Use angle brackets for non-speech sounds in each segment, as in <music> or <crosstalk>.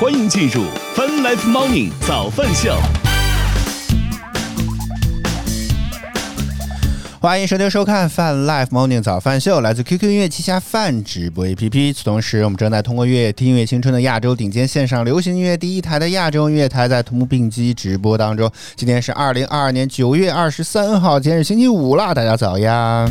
欢迎进入 Fun Life Morning 早饭秀。欢迎收听收看 Fun Life Morning 早饭秀，来自 QQ 音乐旗下泛直播 APP。此同时，我们正在通过乐听音乐青春的亚洲顶尖线上流行音乐第一台的亚洲音乐台，在同步并机直播当中。今天是二零二二年九月二十三号，今天是星期五了，大家早呀！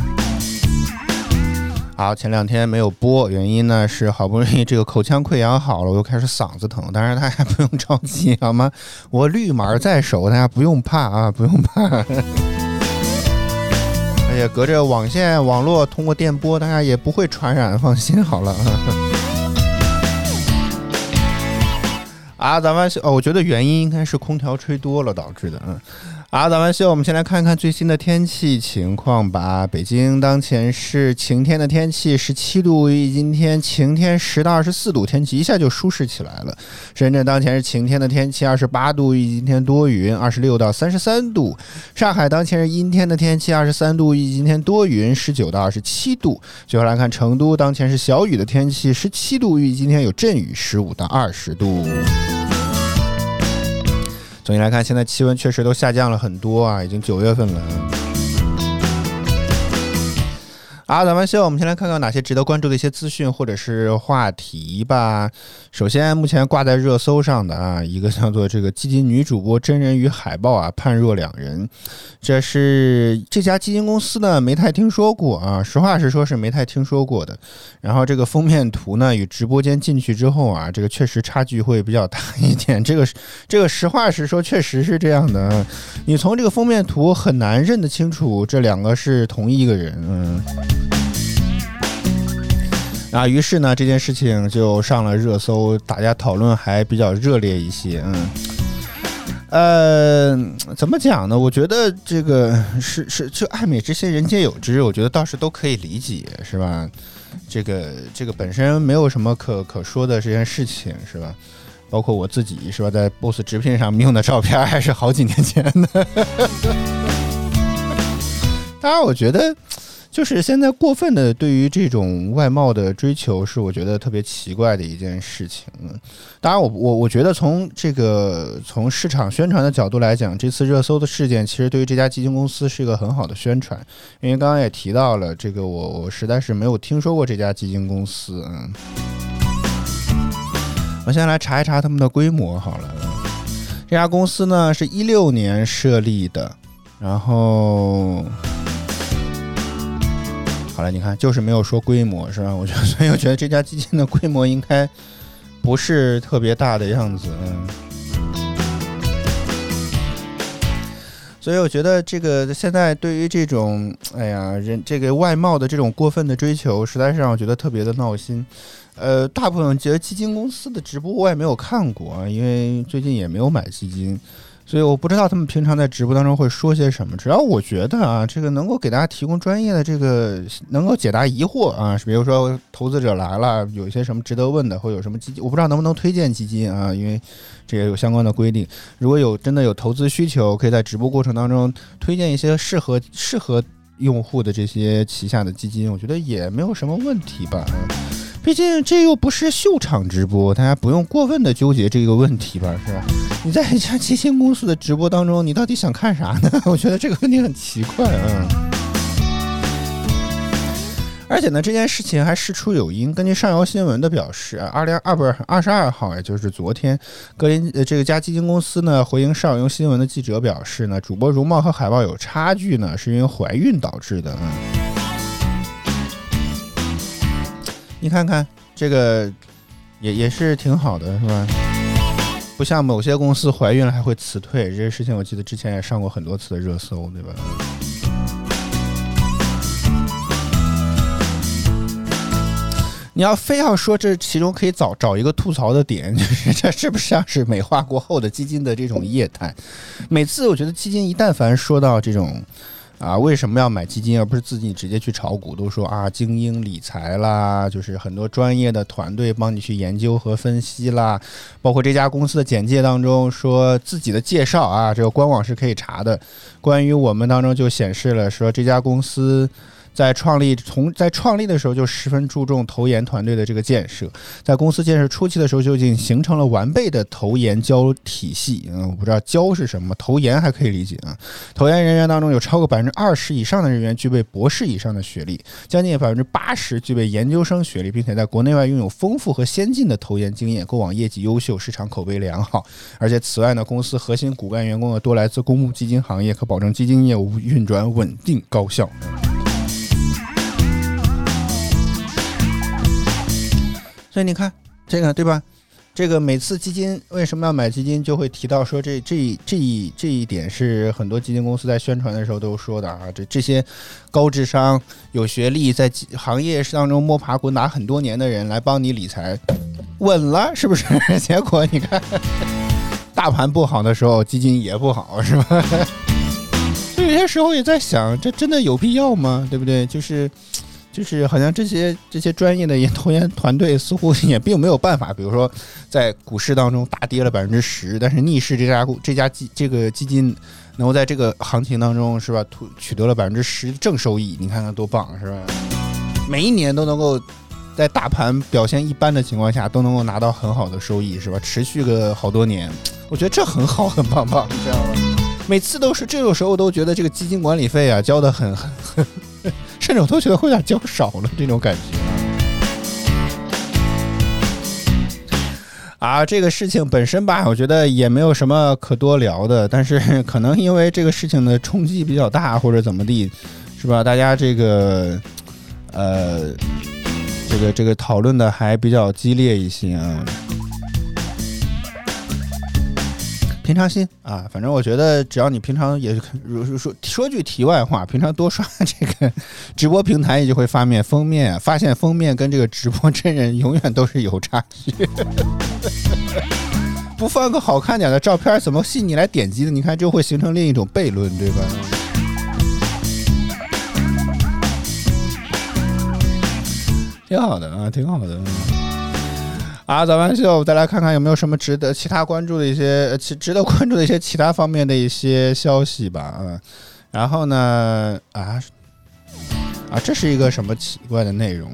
好，前两天没有播，原因呢是好不容易这个口腔溃疡好了，我又开始嗓子疼。当然大家不用着急，好吗？<laughs> 我绿码在手，大家不用怕啊，不用怕。<laughs> 也隔着网线网络通过电波，大家也不会传染，放心好了。<laughs> 啊，咱们哦，我觉得原因应该是空调吹多了导致的，嗯。好，早安秀，我们先来看一看最新的天气情况吧。北京当前是晴天的天气，十七度，预今天晴天十到二十四度，天气一下就舒适起来了。深圳当前是晴天的天气，二十八度，预今天多云，二十六到三十三度。上海当前是阴天的天气，二十三度，预今天多云，十九到二十七度。最后来看成都当前是小雨的天气，十七度，预今天有阵雨，十五到二十度。总体来看，现在气温确实都下降了很多啊，已经九月份了。好，咱们现在，我们先来看看哪些值得关注的一些资讯或者是话题吧。首先，目前挂在热搜上的啊，一个叫做这个基金女主播真人与海报啊判若两人，这是这家基金公司呢没太听说过啊，实话实说是没太听说过的。然后这个封面图呢与直播间进去之后啊，这个确实差距会比较大一点。这个这个实话实说确实是这样的，你从这个封面图很难认得清楚这两个是同一个人，嗯。啊，于是呢，这件事情就上了热搜，大家讨论还比较热烈一些。嗯，呃，怎么讲呢？我觉得这个是是，就爱美之心，人皆有之，我觉得倒是都可以理解，是吧？这个这个本身没有什么可可说的这件事情，是吧？包括我自己，是吧？在 BOSS 直聘上用的照片还是好几年前的。<laughs> 当然，我觉得。就是现在过分的对于这种外貌的追求，是我觉得特别奇怪的一件事情。当然，我我我觉得从这个从市场宣传的角度来讲，这次热搜的事件其实对于这家基金公司是一个很好的宣传。因为刚刚也提到了这个，我我实在是没有听说过这家基金公司。嗯，我先来查一查他们的规模好了。这家公司呢是一六年设立的，然后。好了，你看，就是没有说规模，是吧？我觉得，所以我觉得这家基金的规模应该不是特别大的样子，嗯。所以我觉得这个现在对于这种，哎呀，人这个外貌的这种过分的追求，实在是让我觉得特别的闹心。呃，大部分觉得基金公司的直播我也没有看过，因为最近也没有买基金。所以我不知道他们平常在直播当中会说些什么。只要我觉得啊，这个能够给大家提供专业的这个，能够解答疑惑啊，比如说投资者来了，有一些什么值得问的，或有什么基金，我不知道能不能推荐基金啊，因为这也有相关的规定。如果有真的有投资需求，可以在直播过程当中推荐一些适合适合用户的这些旗下的基金，我觉得也没有什么问题吧。毕竟这又不是秀场直播，大家不用过分的纠结这个问题吧，是吧？你在一家基金公司的直播当中，你到底想看啥呢？<laughs> 我觉得这个问题很奇怪啊。而且呢，这件事情还事出有因。根据上游新闻的表示，二零二不是二十二号，也就是昨天，格林呃这个家基金公司呢回应上游新闻的记者表示呢，主播容貌和海报有差距呢，是因为怀孕导致的。嗯。你看看这个，也也是挺好的，是吧？不像某些公司怀孕了还会辞退，这些事情我记得之前也上过很多次的热搜，对吧？你要非要说这其中可以找找一个吐槽的点，<laughs> 就是这是不是像是美化过后的基金的这种业态？每次我觉得基金一旦凡说到这种。啊，为什么要买基金而不是自己直接去炒股？都说啊，精英理财啦，就是很多专业的团队帮你去研究和分析啦。包括这家公司的简介当中说自己的介绍啊，这个官网是可以查的。关于我们当中就显示了说这家公司在创立从在创立的时候就十分注重投研团队的这个建设，在公司建设初期的时候就已经形成了完备的投研交体系。嗯，我不知道教是什么，投研还可以理解啊。投研人员当中有超过百分之二十以上的人员具备博士以上的学历，将近百分之八十具备研究生学历，并且在国内外拥有丰富和先进的投研经验，过往业绩优秀，市场口碑良好。而且此外呢，公司核心骨干员工呢多来自公募基金行业，可保证基金业务运转稳定高效。所以你看这个对吧？这个每次基金为什么要买基金，就会提到说这这这一这一点是很多基金公司在宣传的时候都说的啊。这这些高智商、有学历，在行业当中摸爬滚打很多年的人来帮你理财，稳了是不是？<laughs> 结果你看，大盘不好的时候，基金也不好，是吧？<laughs> 所以有些时候也在想，这真的有必要吗？对不对？就是。就是好像这些这些专业的研投研团队似乎也并没有办法，比如说在股市当中大跌了百分之十，但是逆势这家股这家基这个基金能够在这个行情当中是吧，取取得了百分之十正收益，你看看多棒是吧？每一年都能够在大盘表现一般的情况下都能够拿到很好的收益是吧？持续个好多年，我觉得这很好，很棒棒，你知道吗？每次都是这种时候都觉得这个基金管理费啊交的很很很。甚至我都觉得会有点交少了这种感觉啊！这个事情本身吧，我觉得也没有什么可多聊的。但是 <laughs> 可能因为这个事情的冲击比较大，或者怎么地，是吧？大家这个呃，这个这个讨论的还比较激烈一些啊。平常心啊，反正我觉得只要你平常也如说说句题外话，平常多刷这个直播平台，也就会发面封面，发现封面跟这个直播真人永远都是有差距。不放个好看点的照片，怎么吸引你来点击的？你看就会形成另一种悖论，对吧？挺好的啊，挺好的。啊，早安秀，再来看看有没有什么值得其他关注的一些其值得关注的一些其他方面的一些消息吧，嗯，然后呢，啊啊，这是一个什么奇怪的内容？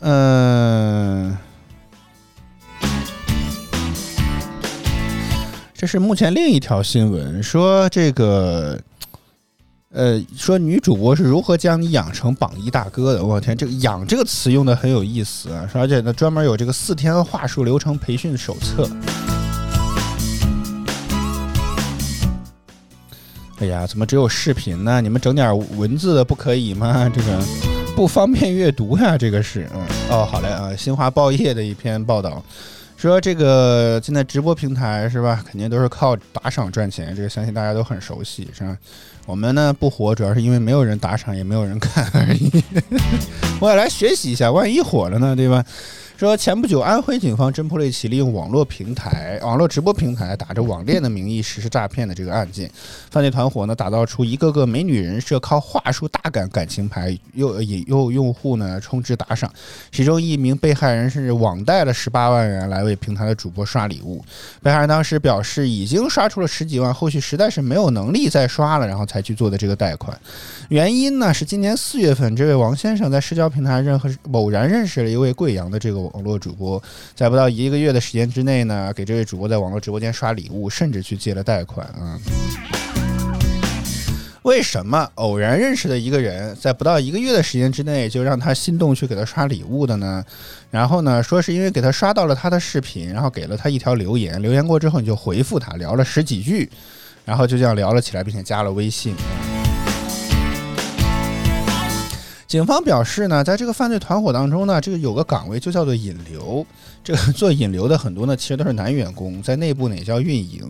嗯，这是目前另一条新闻，说这个。呃，说女主播是如何将你养成榜一大哥的？我天，这个“养”这个词用的很有意思啊！而且呢，专门有这个四天话术流程培训手册。哎呀，怎么只有视频呢？你们整点文字的不可以吗？这个不方便阅读呀，这个是。嗯，哦，好嘞啊，新华报业的一篇报道。说这个现在直播平台是吧，肯定都是靠打赏赚钱，这个相信大家都很熟悉，是吧？我们呢不火，主要是因为没有人打赏，也没有人看而已。<laughs> 我也来学习一下，万一火了呢，对吧？说前不久，安徽警方侦破了一起利用网络平台、网络直播平台打着网恋的名义实施诈骗的这个案件。犯罪团伙呢，打造出一个个美女人设，靠话术大感感情牌，又引诱用户呢充值打赏。其中一名被害人甚至网贷了十八万元来为平台的主播刷礼物。被害人当时表示，已经刷出了十几万，后续实在是没有能力再刷了，然后才去做的这个贷款。原因呢是今年四月份，这位王先生在社交平台任何偶然认识了一位贵阳的这个。网络主播在不到一个月的时间之内呢，给这位主播在网络直播间刷礼物，甚至去借了贷款啊。为什么偶然认识的一个人在不到一个月的时间之内就让他心动去给他刷礼物的呢？然后呢，说是因为给他刷到了他的视频，然后给了他一条留言，留言过之后你就回复他，聊了十几句，然后就这样聊了起来，并且加了微信。警方表示呢，在这个犯罪团伙当中呢，这个有个岗位就叫做引流。这个做引流的很多呢，其实都是男员工，在内部呢也叫运营。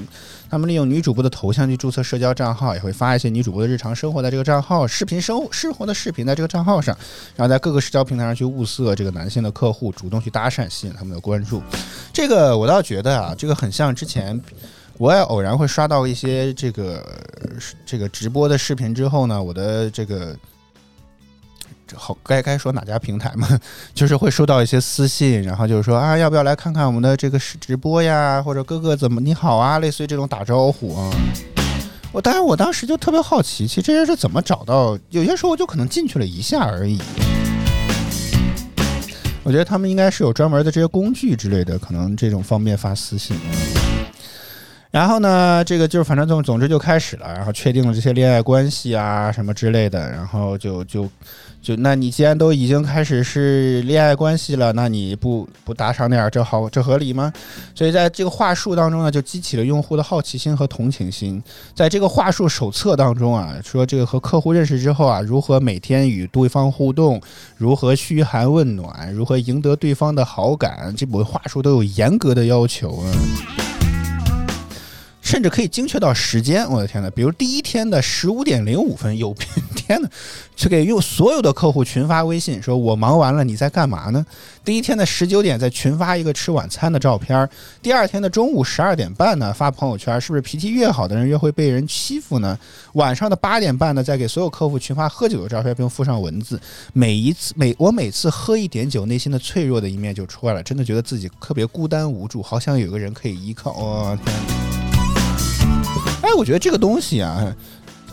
他们利用女主播的头像去注册社交账号，也会发一些女主播的日常生活在这个账号、视频生生活的视频在这个账号上，然后在各个社交平台上去物色这个男性的客户，主动去搭讪，吸引他们的关注。这个我倒觉得啊，这个很像之前我也偶然会刷到一些这个这个直播的视频之后呢，我的这个。好，该该说哪家平台嘛？就是会收到一些私信，然后就是说啊，要不要来看看我们的这个直播呀？或者哥哥怎么你好啊？类似于这种打招呼啊。我当然我当时就特别好奇，其实这些是怎么找到？有些时候我就可能进去了一下而已。我觉得他们应该是有专门的这些工具之类的，可能这种方便发私信。然后呢，这个就是反正总总之就开始了，然后确定了这些恋爱关系啊什么之类的，然后就就就那你既然都已经开始是恋爱关系了，那你不不打赏点这好这合理吗？所以在这个话术当中呢，就激起了用户的好奇心和同情心。在这个话术手册当中啊，说这个和客户认识之后啊，如何每天与对方互动，如何嘘寒问暖，如何赢得对方的好感，这部话术都有严格的要求啊。甚至可以精确到时间，我的天呐！比如第一天的十五点零五分，有天呐，去给用所有的客户群发微信，说我忙完了，你在干嘛呢？第一天的十九点再群发一个吃晚餐的照片，第二天的中午十二点半呢发朋友圈，是不是脾气越好的人越会被人欺负呢？晚上的八点半呢再给所有客户群发喝酒的照片，并附上文字。每一次每我每次喝一点酒，内心的脆弱的一面就出来了，真的觉得自己特别孤单无助，好想有个人可以依靠。我天！哎，我觉得这个东西啊，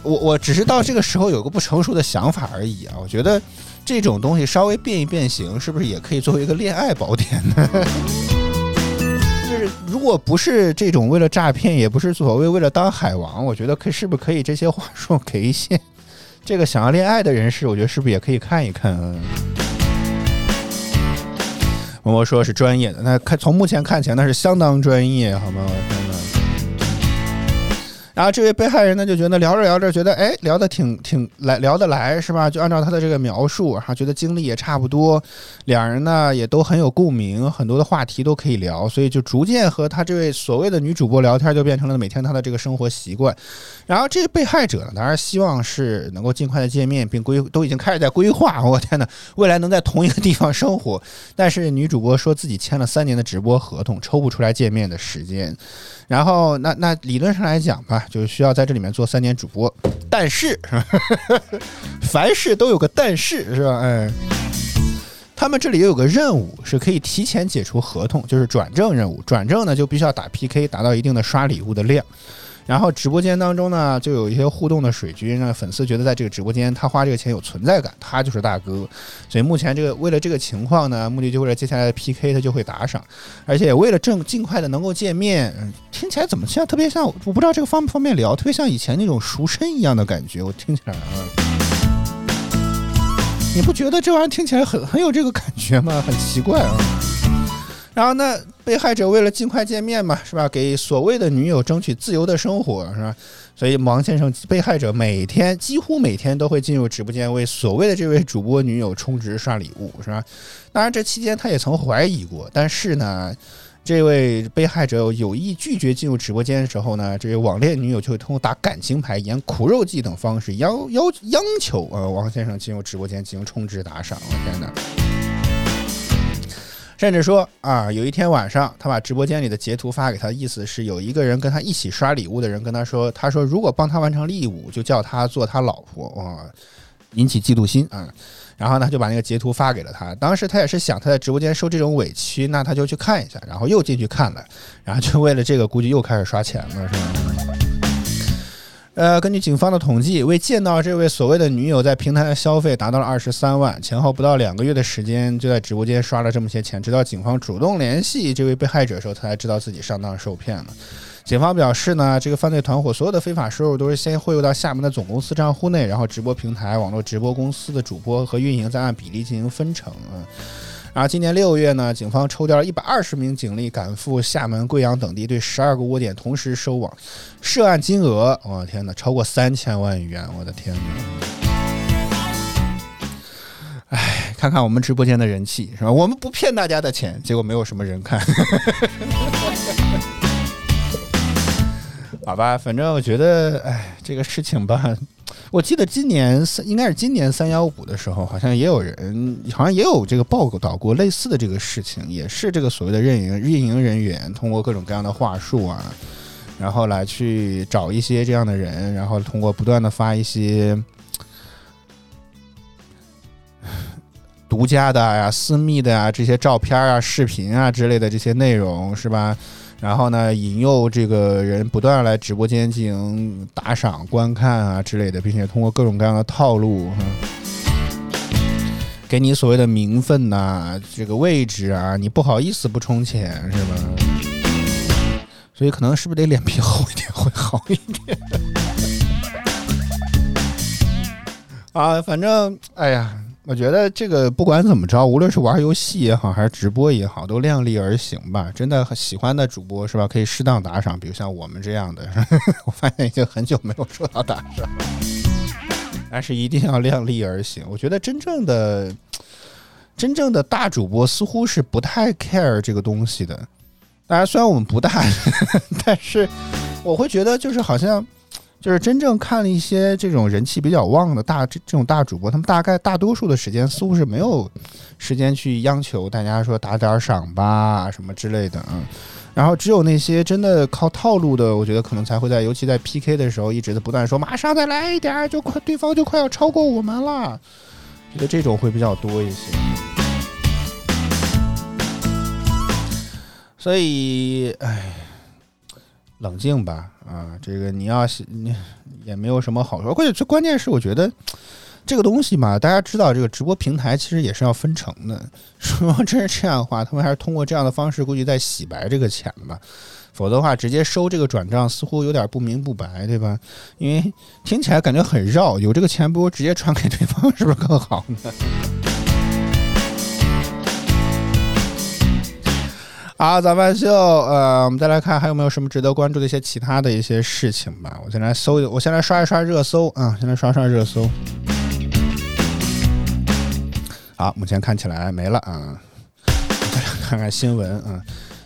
我我只是到这个时候有个不成熟的想法而已啊。我觉得这种东西稍微变一变形，是不是也可以作为一个恋爱宝典呢？<laughs> 就是如果不是这种为了诈骗，也不是所谓为了当海王，我觉得可是不是可以这些话术给一些这个想要恋爱的人士，我觉得是不是也可以看一看啊？我说是专业的，那看从目前看起来那是相当专业，好吗？然后这位被害人呢就觉得聊着聊着觉得哎聊得挺挺来聊得来是吧？就按照他的这个描述，然后觉得经历也差不多，两人呢也都很有共鸣，很多的话题都可以聊，所以就逐渐和他这位所谓的女主播聊天，就变成了每天他的这个生活习惯。然后这个被害者呢，当然希望是能够尽快的见面，并规都已经开始在规划。我天哪，未来能在同一个地方生活。但是女主播说自己签了三年的直播合同，抽不出来见面的时间。然后那那理论上来讲吧。就需要在这里面做三年主播，但是 <laughs> 凡事都有个但是，是吧？哎，他们这里也有个任务，是可以提前解除合同，就是转正任务。转正呢，就必须要打 PK，达到一定的刷礼物的量。然后直播间当中呢，就有一些互动的水军，让粉丝觉得在这个直播间他花这个钱有存在感，他就是大哥。所以目前这个为了这个情况呢，目的就为了接下来的 PK，他就会打赏，而且为了正尽快的能够见面，听起来怎么像特别像？我不知道这个方不方便聊，特别像以前那种赎身一样的感觉，我听起来啊，你不觉得这玩意儿听起来很很有这个感觉吗？很奇怪啊。然后那被害者为了尽快见面嘛，是吧？给所谓的女友争取自由的生活，是吧？所以王先生被害者每天几乎每天都会进入直播间为所谓的这位主播女友充值刷礼物，是吧？当然这期间他也曾怀疑过，但是呢，这位被害者有意拒绝进入直播间的时候呢，这位网恋女友就会通过打感情牌、演苦肉计等方式要要央求呃王先生进入直播间进行充值打赏。我天哪！甚至说啊，有一天晚上，他把直播间里的截图发给他，意思是有一个人跟他一起刷礼物的人跟他说，他说如果帮他完成义务，就叫他做他老婆，哇，引起嫉妒心啊。然后呢，就把那个截图发给了他。当时他也是想他在直播间受这种委屈，那他就去看一下，然后又进去看了，然后就为了这个，估计又开始刷钱了，是吧？呃，根据警方的统计，为见到这位所谓的女友，在平台的消费达到了二十三万，前后不到两个月的时间，就在直播间刷了这么些钱。直到警方主动联系这位被害者的时候，他才知道自己上当受骗了。警方表示呢，这个犯罪团伙所有的非法收入都是先汇入到厦门的总公司账户内，然后直播平台、网络直播公司的主播和运营再按比例进行分成。然后今年六月呢，警方抽调了一百二十名警力赶赴厦门、贵阳等地，对十二个窝点同时收网，涉案金额，我的天哪，超过三千万元！我的天哪！哎，看看我们直播间的人气是吧？我们不骗大家的钱，结果没有什么人看。<laughs> 好吧，反正我觉得，哎，这个事情吧。我记得今年三应该是今年三幺五的时候，好像也有人，好像也有这个报道过类似的这个事情，也是这个所谓的运营运营人员通过各种各样的话术啊，然后来去找一些这样的人，然后通过不断的发一些独家的呀、私密的呀这些照片啊、视频啊之类的这些内容，是吧？然后呢，引诱这个人不断来直播间进行打赏、观看啊之类的，并且通过各种各样的套路，给你所谓的名分呐、这个位置啊，你不好意思不充钱是吧？所以可能是不是得脸皮厚一点会好一点？<laughs> 啊，反正哎呀。我觉得这个不管怎么着，无论是玩游戏也好，还是直播也好，都量力而行吧。真的很喜欢的主播是吧？可以适当打赏，比如像我们这样的。<laughs> 我发现已经很久没有收到打赏，但是一定要量力而行。我觉得真正的、真正的大主播似乎是不太 care 这个东西的。当然，虽然我们不大，<laughs> 但是我会觉得就是好像。就是真正看了一些这种人气比较旺的大这这种大主播，他们大概大多数的时间似乎是没有时间去央求大家说打点赏吧什么之类的，嗯，然后只有那些真的靠套路的，我觉得可能才会在尤其在 PK 的时候一直在不断说马上再来一点，就快对方就快要超过我们了，觉得这种会比较多一些，所以唉。冷静吧，啊，这个你要是你也没有什么好说。关键最关键是，我觉得这个东西嘛，大家知道，这个直播平台其实也是要分成的。<laughs> 说真是这样的话，他们还是通过这样的方式，估计在洗白这个钱吧。否则的话，直接收这个转账似乎有点不明不白，对吧？因为听起来感觉很绕，有这个钱不如直接传给对方，是不是更好呢？好，早饭秀，呃，我们再来看还有没有什么值得关注的一些其他的一些事情吧。我先来搜一，我先来刷一刷热搜啊，先来刷刷热搜。好，目前看起来没了啊。再来看看新闻啊，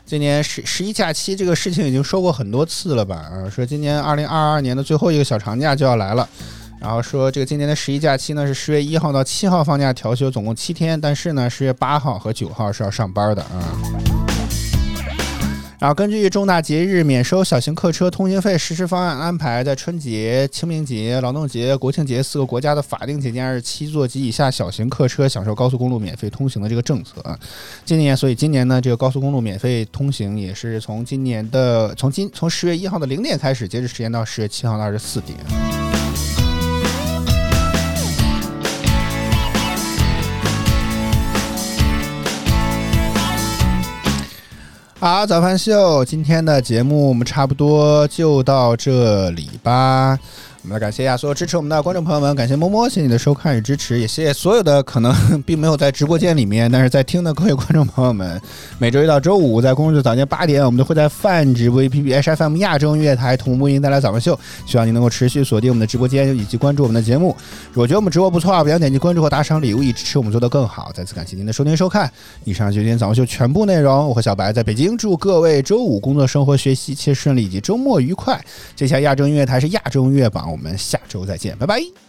今年十十一假期这个事情已经说过很多次了吧？啊，说今年二零二二年的最后一个小长假就要来了，然后说这个今年的十一假期呢是十月一号到七号放假调休，总共七天，但是呢十月八号和九号是要上班的啊。然后根据重大节日免收小型客车通行费实施方案安排，在春节、清明节、劳动节、国庆节四个国家的法定节假日，七座及以下小型客车享受高速公路免费通行的这个政策啊。今年，所以今年呢，这个高速公路免费通行也是从今年的从今从十月一号的零点开始，截止时间到十月七号的二十四点。好，早饭秀，今天的节目我们差不多就到这里吧。我们来感谢一下所有支持我们的观众朋友们，感谢么么，谢谢你的收看与支持，也谢谢所有的可能并没有在直播间里面，但是在听的各位观众朋友们。每周一到周五在公众早间八点，我们都会在泛直播 APP H F M 亚洲音乐台同步为您带来早饭秀。希望您能够持续锁定我们的直播间以及关注我们的节目。如果觉得我们直播不错，不要点击关注和打赏礼物，以支持我们做得更好。再次感谢您的收听收看，以上就是今天早饭秀全部内容。我和小白在北京，祝各位周五工作、生活、学习一切顺利，以及周末愉快。接下来亚洲音乐台是亚洲音乐榜。我们下周再见，拜拜。